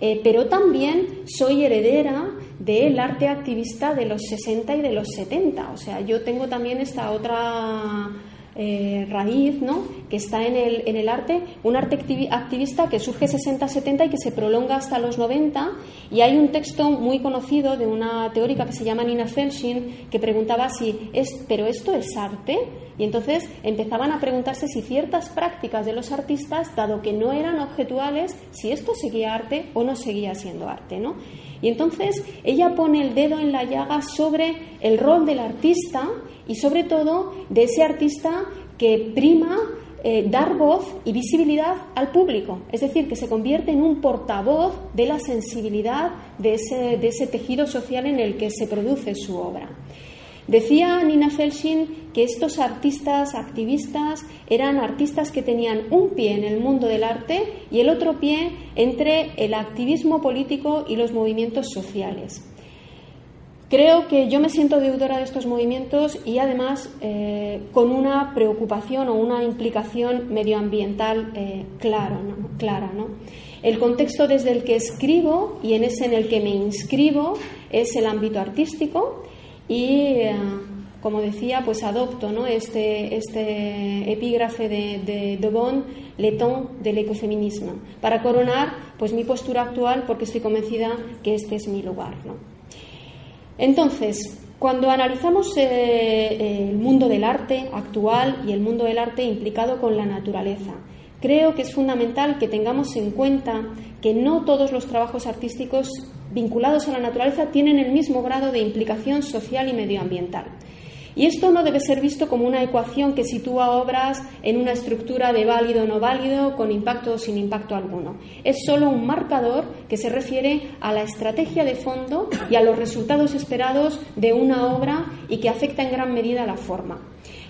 Eh, pero también soy heredera del arte activista de los 60 y de los 70. O sea, yo tengo también esta otra eh, raíz ¿no? que está en el, en el arte, un arte activista que surge 60-70 y que se prolonga hasta los 90. Y hay un texto muy conocido de una teórica que se llama Nina Felshin que preguntaba si es, pero esto es arte. Y entonces empezaban a preguntarse si ciertas prácticas de los artistas, dado que no eran objetuales, si esto seguía arte o no seguía siendo arte. ¿no? Y entonces ella pone el dedo en la llaga sobre el rol del artista y sobre todo de ese artista que prima eh, dar voz y visibilidad al público, es decir, que se convierte en un portavoz de la sensibilidad de ese, de ese tejido social en el que se produce su obra. Decía Nina Felshin que estos artistas activistas eran artistas que tenían un pie en el mundo del arte y el otro pie entre el activismo político y los movimientos sociales. Creo que yo me siento deudora de estos movimientos y además eh, con una preocupación o una implicación medioambiental eh, clara. ¿no? El contexto desde el que escribo y en ese en el que me inscribo es el ámbito artístico y, eh, como decía, pues adopto este, este epígrafe de, de, de Bon, Letón del ecofeminismo, para coronar pues, mi postura actual porque estoy convencida que este es mi lugar. Entonces, cuando analizamos eh, el mundo del arte actual y el mundo del arte implicado con la naturaleza, creo que es fundamental que tengamos en cuenta que no todos los trabajos artísticos vinculados a la naturaleza tienen el mismo grado de implicación social y medioambiental. Y esto no debe ser visto como una ecuación que sitúa obras en una estructura de válido o no válido, con impacto o sin impacto alguno. Es solo un marcador que se refiere a la estrategia de fondo y a los resultados esperados de una obra y que afecta en gran medida la forma.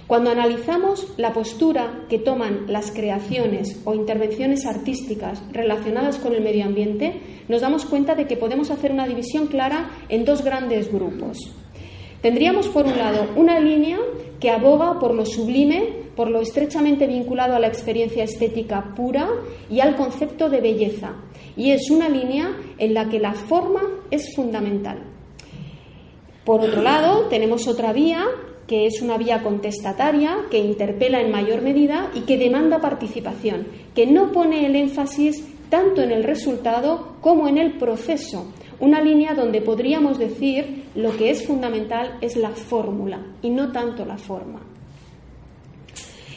Cuando analizamos la postura que toman las creaciones o intervenciones artísticas relacionadas con el medio ambiente, nos damos cuenta de que podemos hacer una división clara en dos grandes grupos. Tendríamos, por un lado, una línea que aboga por lo sublime, por lo estrechamente vinculado a la experiencia estética pura y al concepto de belleza. Y es una línea en la que la forma es fundamental. Por otro lado, tenemos otra vía que es una vía contestataria, que interpela en mayor medida y que demanda participación, que no pone el énfasis tanto en el resultado como en el proceso. Una línea donde podríamos decir lo que es fundamental es la fórmula y no tanto la forma.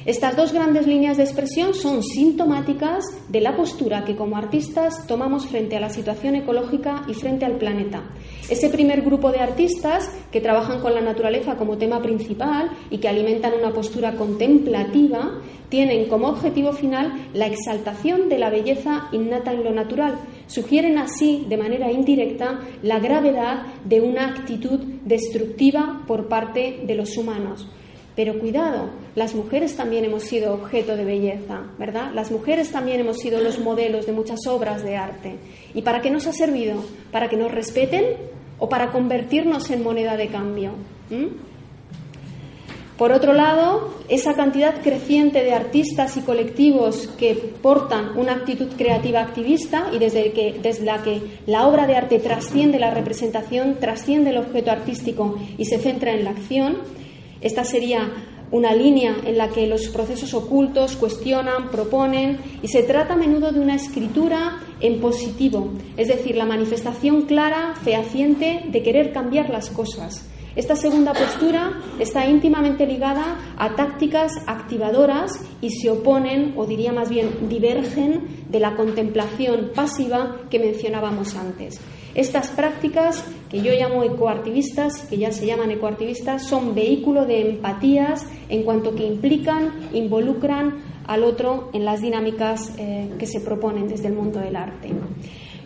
Estas dos grandes líneas de expresión son sintomáticas de la postura que como artistas tomamos frente a la situación ecológica y frente al planeta. Ese primer grupo de artistas que trabajan con la naturaleza como tema principal y que alimentan una postura contemplativa tienen como objetivo final la exaltación de la belleza innata en lo natural. Sugieren así, de manera indirecta, la gravedad de una actitud destructiva por parte de los humanos. Pero cuidado, las mujeres también hemos sido objeto de belleza, ¿verdad? Las mujeres también hemos sido los modelos de muchas obras de arte. ¿Y para qué nos ha servido? ¿Para que nos respeten o para convertirnos en moneda de cambio? Por otro lado, esa cantidad creciente de artistas y colectivos que portan una actitud creativa activista y desde la que la obra de arte trasciende la representación, trasciende el objeto artístico y se centra en la acción, esta sería una línea en la que los procesos ocultos cuestionan, proponen y se trata a menudo de una escritura en positivo, es decir, la manifestación clara, fehaciente de querer cambiar las cosas. Esta segunda postura está íntimamente ligada a tácticas activadoras y se oponen, o diría más bien divergen, de la contemplación pasiva que mencionábamos antes. Estas prácticas, que yo llamo ecoartivistas, que ya se llaman ecoartivistas, son vehículo de empatías en cuanto que implican, involucran al otro en las dinámicas eh, que se proponen desde el mundo del arte.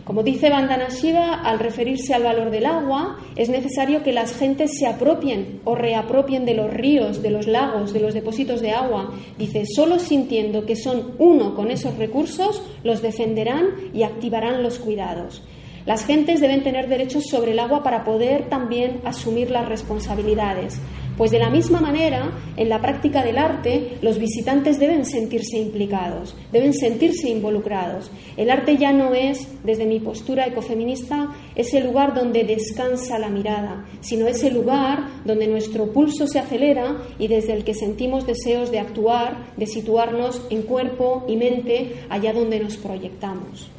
Como dice Vandana Shiva, al referirse al valor del agua, es necesario que las gentes se apropien o reapropien de los ríos, de los lagos, de los depósitos de agua. Dice, solo sintiendo que son uno con esos recursos, los defenderán y activarán los cuidados. Las gentes deben tener derechos sobre el agua para poder también asumir las responsabilidades. Pues de la misma manera, en la práctica del arte, los visitantes deben sentirse implicados, deben sentirse involucrados. El arte ya no es, desde mi postura ecofeminista, ese lugar donde descansa la mirada, sino ese lugar donde nuestro pulso se acelera y desde el que sentimos deseos de actuar, de situarnos en cuerpo y mente allá donde nos proyectamos.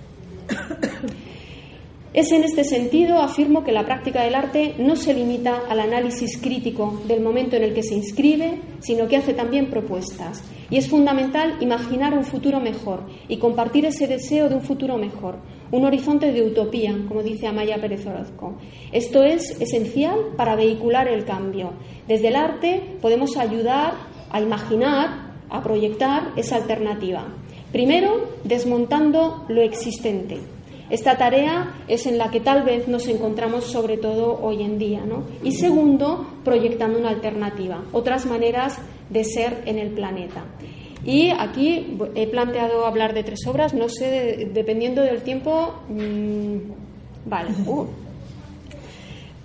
Es en este sentido, afirmo que la práctica del arte no se limita al análisis crítico del momento en el que se inscribe, sino que hace también propuestas. Y es fundamental imaginar un futuro mejor y compartir ese deseo de un futuro mejor, un horizonte de utopía, como dice Amaya Pérez Orozco. Esto es esencial para vehicular el cambio. Desde el arte podemos ayudar a imaginar, a proyectar esa alternativa. Primero, desmontando lo existente esta tarea es en la que tal vez nos encontramos sobre todo hoy en día. ¿no? Y segundo, proyectando una alternativa, otras maneras de ser en el planeta. Y aquí he planteado hablar de tres obras, no sé, dependiendo del tiempo. Mm, vale. Uh.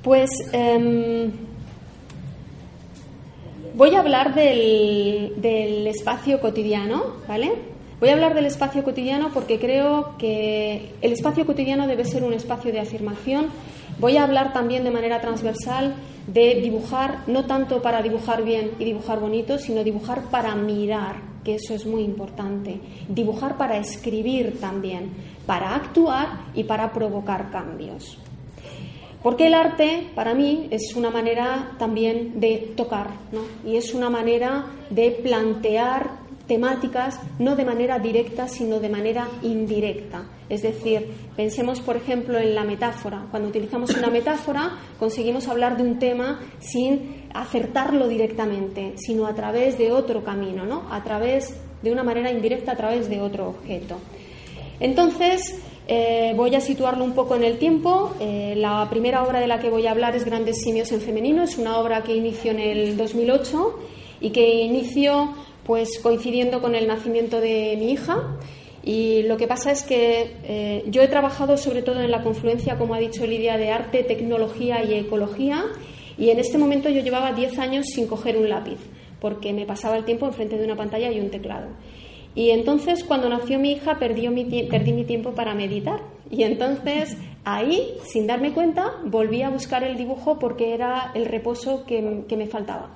Pues em, voy a hablar del, del espacio cotidiano, ¿vale? Voy a hablar del espacio cotidiano porque creo que el espacio cotidiano debe ser un espacio de afirmación. Voy a hablar también de manera transversal de dibujar, no tanto para dibujar bien y dibujar bonito, sino dibujar para mirar, que eso es muy importante. Dibujar para escribir también, para actuar y para provocar cambios. Porque el arte, para mí, es una manera también de tocar, ¿no? Y es una manera de plantear temáticas no de manera directa, sino de manera indirecta. Es decir, pensemos, por ejemplo, en la metáfora. Cuando utilizamos una metáfora, conseguimos hablar de un tema sin acertarlo directamente, sino a través de otro camino, ¿no? A través de una manera indirecta, a través de otro objeto. Entonces, eh, voy a situarlo un poco en el tiempo. Eh, la primera obra de la que voy a hablar es Grandes Simios en Femenino. Es una obra que inició en el 2008 y que inició pues coincidiendo con el nacimiento de mi hija. Y lo que pasa es que eh, yo he trabajado sobre todo en la confluencia, como ha dicho Lidia, de arte, tecnología y ecología. Y en este momento yo llevaba 10 años sin coger un lápiz, porque me pasaba el tiempo enfrente de una pantalla y un teclado. Y entonces cuando nació mi hija perdí mi, tiempo para meditar. Y entonces ahí, sin darme cuenta, volví a buscar el dibujo porque era el reposo que me faltaba.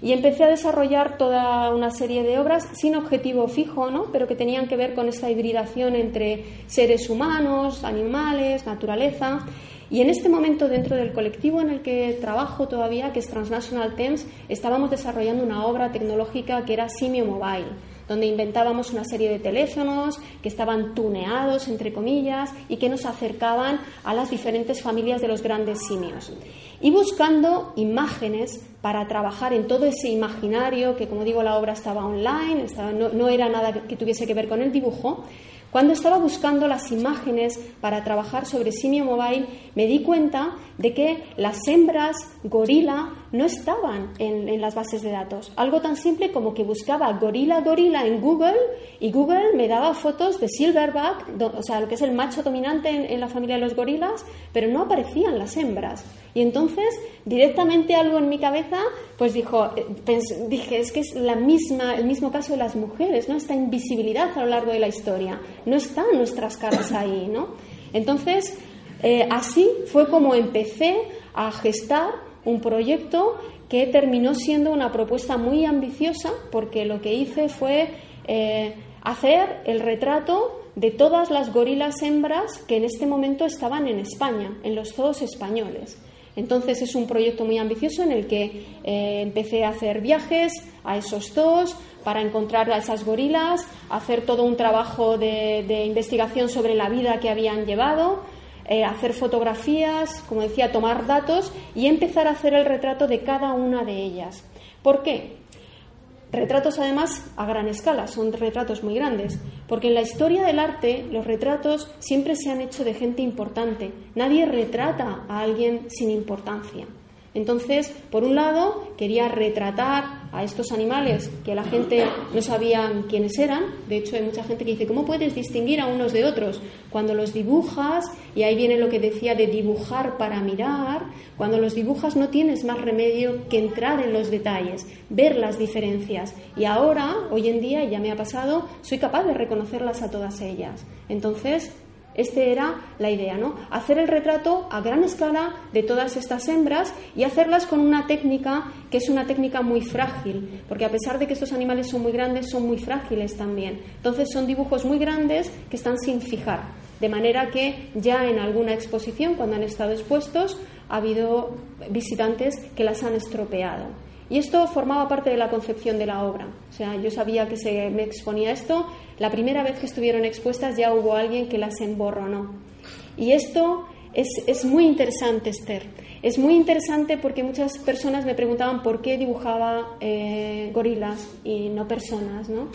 Y empecé a desarrollar toda una serie de obras sin objetivo fijo, ¿no? pero que tenían que ver con esta hibridación entre seres humanos, animales, naturaleza. Y en este momento, dentro del colectivo en el que trabajo todavía, que es Transnational Thames, estábamos desarrollando una obra tecnológica que era Simio Mobile donde inventábamos una serie de teléfonos que estaban tuneados, entre comillas, y que nos acercaban a las diferentes familias de los grandes simios. Y buscando imágenes para trabajar en todo ese imaginario, que como digo, la obra estaba online, no, no era nada que tuviese que ver con el dibujo, cuando estaba buscando las imágenes para trabajar sobre Simio Mobile, me di cuenta de que las hembras gorila no estaban en, las bases de datos. Algo tan simple como que buscaba gorila gorila en Google y Google me daba fotos de silverback, o sea, lo que es el macho dominante en, la familia de los gorilas, pero no aparecían las hembras. Y entonces, directamente algo en mi cabeza, pues dijo, eh, dije, es que es la misma, el mismo caso de las mujeres, ¿no? Esta invisibilidad a lo largo de la historia. No están nuestras caras ahí, ¿no? Entonces, eh, así fue como empecé a gestar un proyecto que terminó siendo una propuesta muy ambiciosa porque lo que hice fue eh, hacer el retrato de todas las gorilas hembras que en este momento estaban en España, en los zoos españoles. Entonces es un proyecto muy ambicioso en el que eh, empecé a hacer viajes a esos zoos para encontrar a esas gorilas, hacer todo un trabajo de investigación sobre la vida que habían llevado, eh, hacer fotografías, como decía, tomar datos y empezar a hacer el retrato de cada una de ellas. ¿Por qué? Retratos además a gran escala, son retratos muy grandes, porque en la historia del arte los retratos siempre se han hecho de gente importante. Nadie retrata a alguien sin importancia. Entonces, por un lado, quería retratar a estos animales que la gente no sabía quiénes eran. De hecho, hay mucha gente que dice, ¿cómo puedes distinguir a unos de otros? Cuando los dibujas, y ahí viene lo que decía de dibujar para mirar, cuando los dibujas no tienes más remedio que entrar en los detalles, ver las diferencias. Y ahora, hoy en día, ya me ha pasado, soy capaz de reconocerlas a todas ellas. Entonces, esta era la idea, ¿no? Hacer el retrato a gran escala de todas estas hembras y hacerlas con una técnica que es una técnica muy frágil, porque a pesar de que estos animales son muy grandes, son muy frágiles también. Entonces son dibujos muy grandes que están sin fijar, de manera que ya en alguna exposición, cuando han estado expuestos, ha habido visitantes que las han estropeado. Y esto formaba parte de la concepción de la obra. O sea, yo sabía que se me exponía esto. La primera vez que estuvieron expuestas ya hubo alguien que las emborronó. Y esto es, es muy interesante, Esther. Es muy interesante porque muchas personas me preguntaban por qué dibujaba eh, gorilas y no personas, ¿no?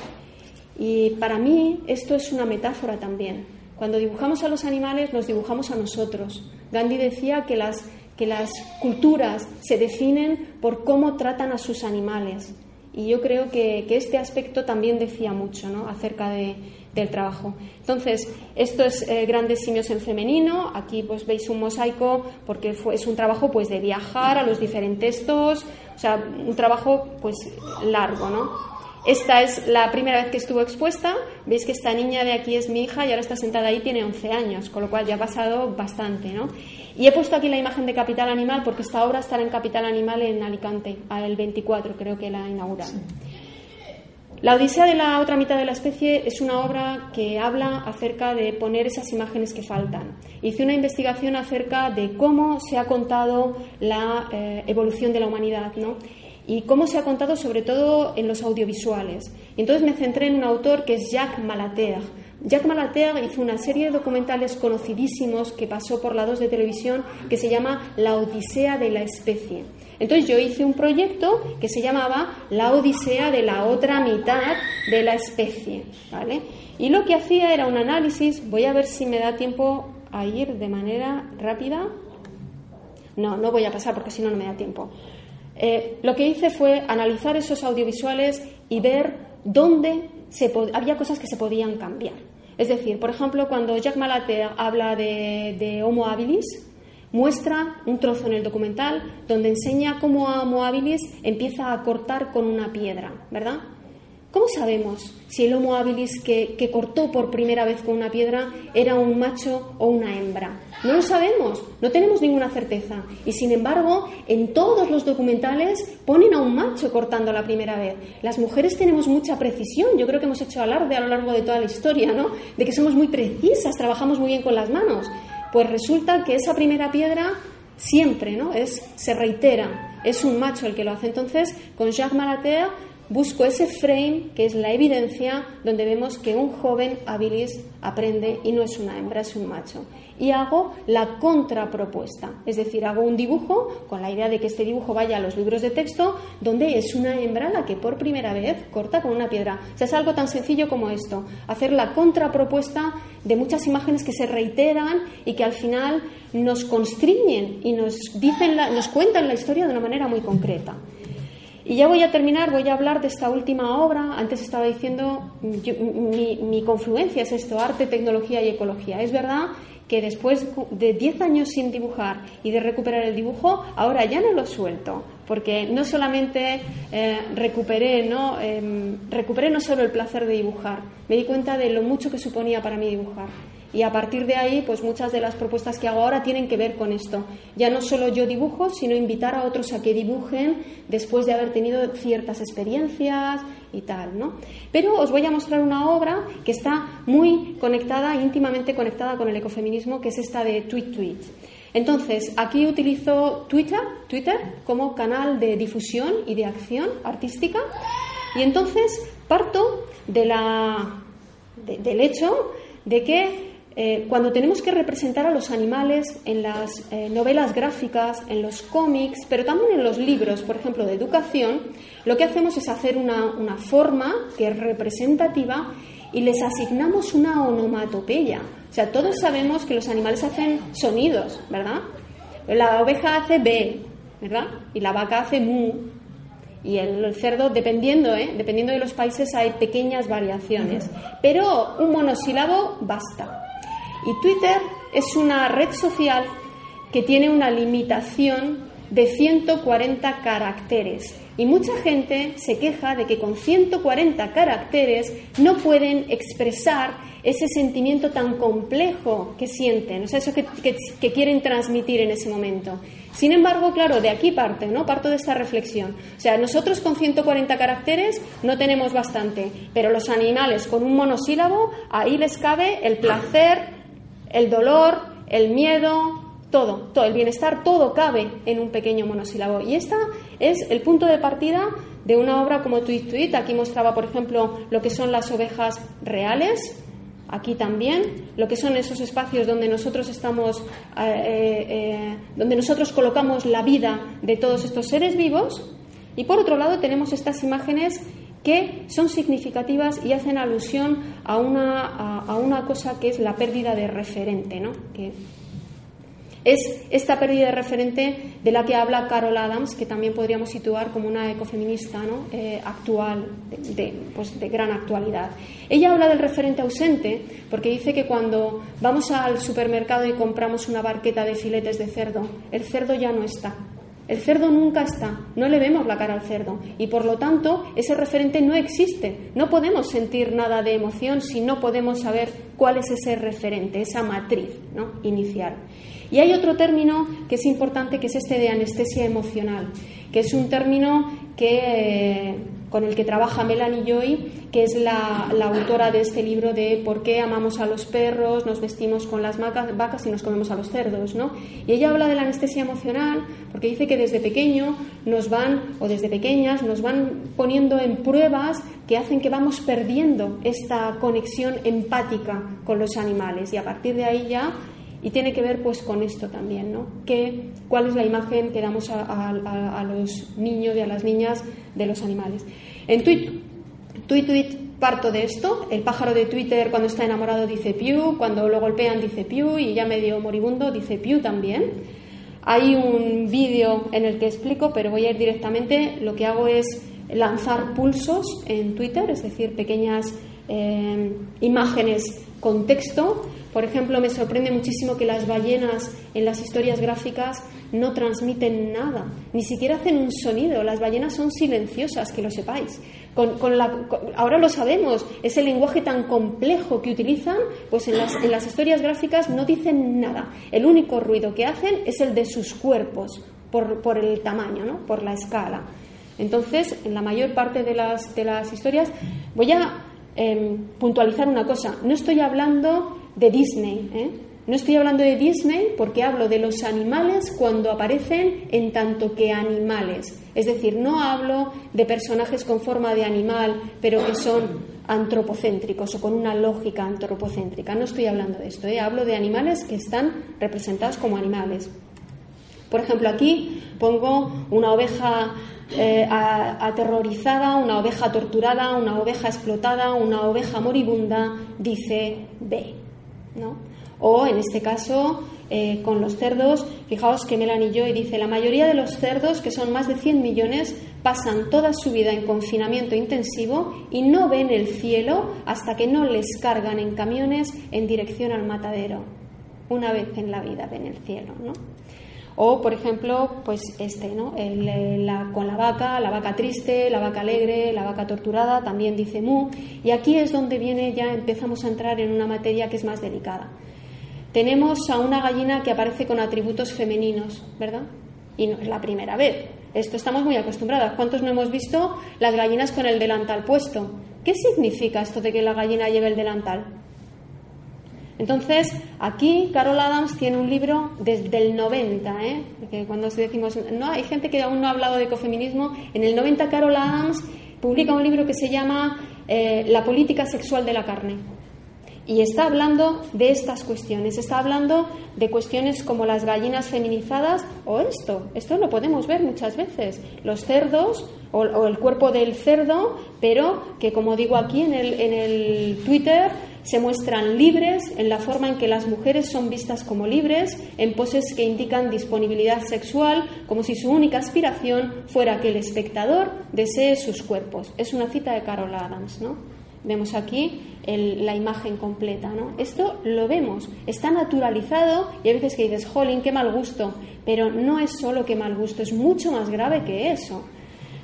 Y para mí esto es una metáfora también. Cuando dibujamos a los animales, nos dibujamos a nosotros. Gandhi decía que las que las culturas se definen por cómo tratan a sus animales. Y yo creo que, este aspecto también decía mucho ¿no? acerca del trabajo. Entonces, esto es eh, Grandes Simios en Femenino. Aquí pues veis un mosaico porque fue, es un trabajo pues de viajar a los diferentes tos, o sea, un trabajo pues largo, ¿no? Esta es la primera vez que estuvo expuesta. Veis que esta niña de aquí es mi hija y ahora está sentada ahí, tiene 11 años, con lo cual ya ha pasado bastante. ¿no? Y he puesto aquí la imagen de Capital Animal porque esta obra estará en Capital Animal en Alicante, el 24 creo que la inauguraron. La Odisea de la otra mitad de la especie es una obra que habla acerca de poner esas imágenes que faltan. Hice una investigación acerca de cómo se ha contado la eh, evolución de la humanidad, ¿no? Y cómo se ha contado sobre todo en los audiovisuales. Entonces me centré en un autor que es Jacques Malater. Jacques Malater hizo una serie de documentales conocidísimos que pasó por la 2 de televisión que se llama La Odisea de la Especie. Entonces yo hice un proyecto que se llamaba La Odisea de la otra mitad de la especie, ¿vale? Y lo que hacía era un análisis, voy a ver si me da tiempo a ir de manera rápida. No, no voy a pasar porque si no no me da tiempo. Eh, lo que hice fue analizar esos audiovisuales y ver dónde se había cosas que se podían cambiar. Es decir, por ejemplo, cuando Jack Malater habla de, de Homo habilis, muestra un trozo en el documental donde enseña cómo Homo habilis empieza a cortar con una piedra, ¿verdad? ¿Cómo sabemos si el Homo habilis que, cortó por primera vez con una piedra era un macho o una hembra? No lo sabemos, no tenemos ninguna certeza. Y sin embargo, en todos los documentales ponen a un macho cortando la primera vez. Las mujeres tenemos mucha precisión. Yo creo que hemos hecho alarde a lo largo de toda la historia, ¿no? De que somos muy precisas, trabajamos muy bien con las manos. Pues resulta que esa primera piedra siempre, ¿no? Es, se reitera. Es un macho el que lo hace. Entonces, con Jacques Malater busco ese frame que es la evidencia donde vemos que un joven habilis aprende y no es una hembra, es un macho. Y hago la contrapropuesta, es decir, hago un dibujo con la idea de que este dibujo vaya a los libros de texto donde es una hembra la que por primera vez corta con una piedra. O sea, es algo tan sencillo como esto, hacer la contrapropuesta de muchas imágenes que se reiteran y que al final nos constriñen y nos, dicen nos cuentan la historia de una manera muy concreta. Y ya voy a terminar, voy a hablar de esta última obra. Antes estaba diciendo, mi, confluencia es esto, arte, tecnología y ecología. Es verdad que después de 10 años sin dibujar y de recuperar el dibujo, ahora ya no lo suelto, porque no solamente eh, recuperé, ¿no? Em, recuperé no solo el placer de dibujar, me di cuenta de lo mucho que suponía para mí dibujar y a partir de ahí, pues muchas de las propuestas que hago ahora tienen que ver con esto. Ya no solo yo dibujo, sino invitar a otros a que dibujen después de haber tenido ciertas experiencias y tal, ¿no? Pero os voy a mostrar una obra que está muy conectada, íntimamente conectada con el ecofeminismo, que es esta de Tweet Tweet. Entonces, aquí utilizo Twitter, Twitter como canal de difusión y de acción artística y entonces parto de la, del hecho de que eh, cuando tenemos que representar a los animales en las eh, novelas gráficas, en los cómics, pero también en los libros, por ejemplo, de educación, lo que hacemos es hacer una, forma que es representativa y les asignamos una onomatopeya. O sea, todos sabemos que los animales hacen sonidos, ¿verdad? La oveja hace B, ¿verdad? Y la vaca hace mu. Y el cerdo, dependiendo, ¿eh? dependiendo de los países, hay pequeñas variaciones. Pero un monosílabo basta. Y Twitter es una red social que tiene una limitación de 140 caracteres. Y mucha gente se queja de que con 140 caracteres no pueden expresar ese sentimiento tan complejo que sienten, o sea, eso que, quieren transmitir en ese momento. Sin embargo, claro, de aquí parte, ¿no? Parto de esta reflexión. O sea, nosotros con 140 caracteres no tenemos bastante, pero los animales con un monosílabo, ahí les cabe el placer, el dolor, el miedo, todo, todo, el bienestar, todo cabe en un pequeño monosílabo. Y este es el punto de partida de una obra como Tweet Tweet. Aquí mostraba, por ejemplo, lo que son las ovejas reales. Aquí también, lo que son esos espacios donde nosotros estamos, eh, eh, eh, donde nosotros colocamos la vida de todos estos seres vivos. Y por otro lado tenemos estas imágenes que son significativas y hacen alusión a una, a, una cosa que es la pérdida de referente, ¿no? es esta pérdida de referente de la que habla Carol Adams, que también podríamos situar como una ecofeminista ¿no? Eh, actual, de, pues de gran actualidad. Ella habla del referente ausente porque dice que cuando vamos al supermercado y compramos una barqueta de filetes de cerdo, el cerdo ya no está, el cerdo nunca está, no le vemos la cara al cerdo y por lo tanto ese referente no existe. No podemos sentir nada de emoción si no podemos saber cuál es ese referente, esa matriz inicial. Y hay otro término que es importante que es este de anestesia emocional, que es un término que con el que trabaja Melanie Joy, que es la, autora de este libro de por qué amamos a los perros, nos vestimos con las vacas y nos comemos a los cerdos. ¿no? Y ella habla de la anestesia emocional porque dice que desde pequeño nos van, o desde pequeñas, nos van poniendo en pruebas que hacen que vamos perdiendo esta conexión empática con los animales y a partir de ahí ya y tiene que ver pues con esto también, ¿no? ¿Cuál es la imagen que damos a, los niños y a las niñas de los animales? En tweet, tweet, tweet parto de esto. El pájaro de Twitter cuando está enamorado dice piu, cuando lo golpean dice piu y ya medio moribundo dice piu también. Hay un vídeo en el que explico, pero voy a ir directamente. Lo que hago es lanzar pulsos en Twitter, es decir, pequeñas eh, imágenes con texto por ejemplo, me sorprende muchísimo que las ballenas en las historias gráficas no transmiten nada, ni siquiera hacen un sonido. Las ballenas son silenciosas, que lo sepáis. ahora lo sabemos, ese lenguaje tan complejo que utilizan, pues en las, historias gráficas no dicen nada. El único ruido que hacen es el de sus cuerpos, por, el tamaño, ¿no? por la escala. Entonces, en la mayor parte de las, de las historias, voy a em, puntualizar una cosa. No estoy hablando de Disney. ¿eh? No estoy hablando de Disney porque hablo de los animales cuando aparecen en tanto que animales. Es decir, no hablo de personajes con forma de animal, pero que son antropocéntricos o con una lógica antropocéntrica. No estoy hablando de esto. ¿eh? Hablo de animales que están representados como animales. Por ejemplo, aquí pongo una oveja eh, aterrorizada, una oveja torturada, una oveja explotada, una oveja moribunda, dice B. O en este caso, eh, con los cerdos, fijaos que Melanie Joy dice, la mayoría de los cerdos, que son más de 100 millones, pasan toda su vida en confinamiento intensivo y no ven el cielo hasta que no les cargan en camiones en dirección al matadero. Una vez en la vida ven el cielo, ¿no? O, por ejemplo, pues este, ¿no? con la vaca, la vaca triste, la vaca alegre, la vaca torturada, también dice mu. Y aquí es donde viene, ya empezamos a entrar en una materia que es más delicada. Tenemos a una gallina que aparece con atributos femeninos, ¿verdad? Y no es la primera vez. Esto estamos muy acostumbrados. ¿Cuántos no hemos visto las gallinas con el delantal puesto? ¿Qué significa esto de que la gallina lleve el delantal? Entonces, aquí Carol Adams tiene un libro desde el 90, ¿eh? que cuando decimos, no, hay gente que aún no ha hablado de ecofeminismo, en el 90 Carol Adams publica un libro que se llama eh, La política sexual de la carne. Y está hablando de estas cuestiones, está hablando de cuestiones como las gallinas feminizadas o esto, esto lo podemos ver muchas veces, los cerdos o, el cuerpo del cerdo, pero que como digo aquí en el, en el Twitter, se muestran libres en la forma en que las mujeres son vistas como libres, en poses que indican disponibilidad sexual, como si su única aspiración fuera que el espectador desee sus cuerpos. Es una cita de Carol Adams, ¿no? Vemos aquí la imagen completa, ¿no? Esto lo vemos, está naturalizado y hay veces que dices, jolín, qué mal gusto, pero no es solo qué mal gusto, es mucho más grave que eso.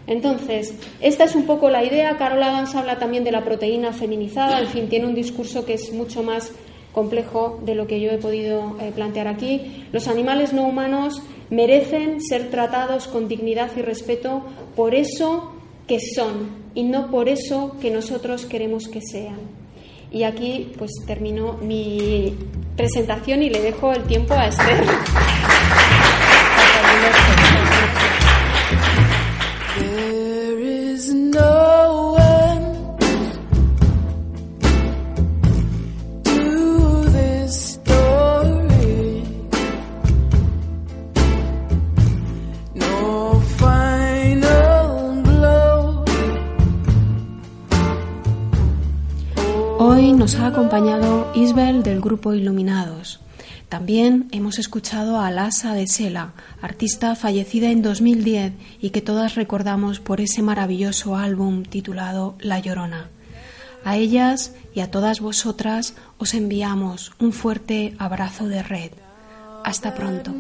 Entonces, esta es un poco la idea. Carol Adams habla también de la proteína feminizada, en fin, tiene un discurso que es mucho más complejo de lo que yo he podido eh, plantear aquí. Los animales no humanos merecen ser tratados con dignidad y respeto por eso que son y no por eso que nosotros queremos que sean. Y aquí pues termino mi presentación y le dejo el tiempo a Esther. Nos ha acompañado Isbel del grupo Iluminados. También hemos escuchado a Lasa de Sela, artista fallecida en 2010 y que todas recordamos por ese maravilloso álbum titulado La Llorona. A ellas y a todas vosotras os enviamos un fuerte abrazo de red. Hasta pronto.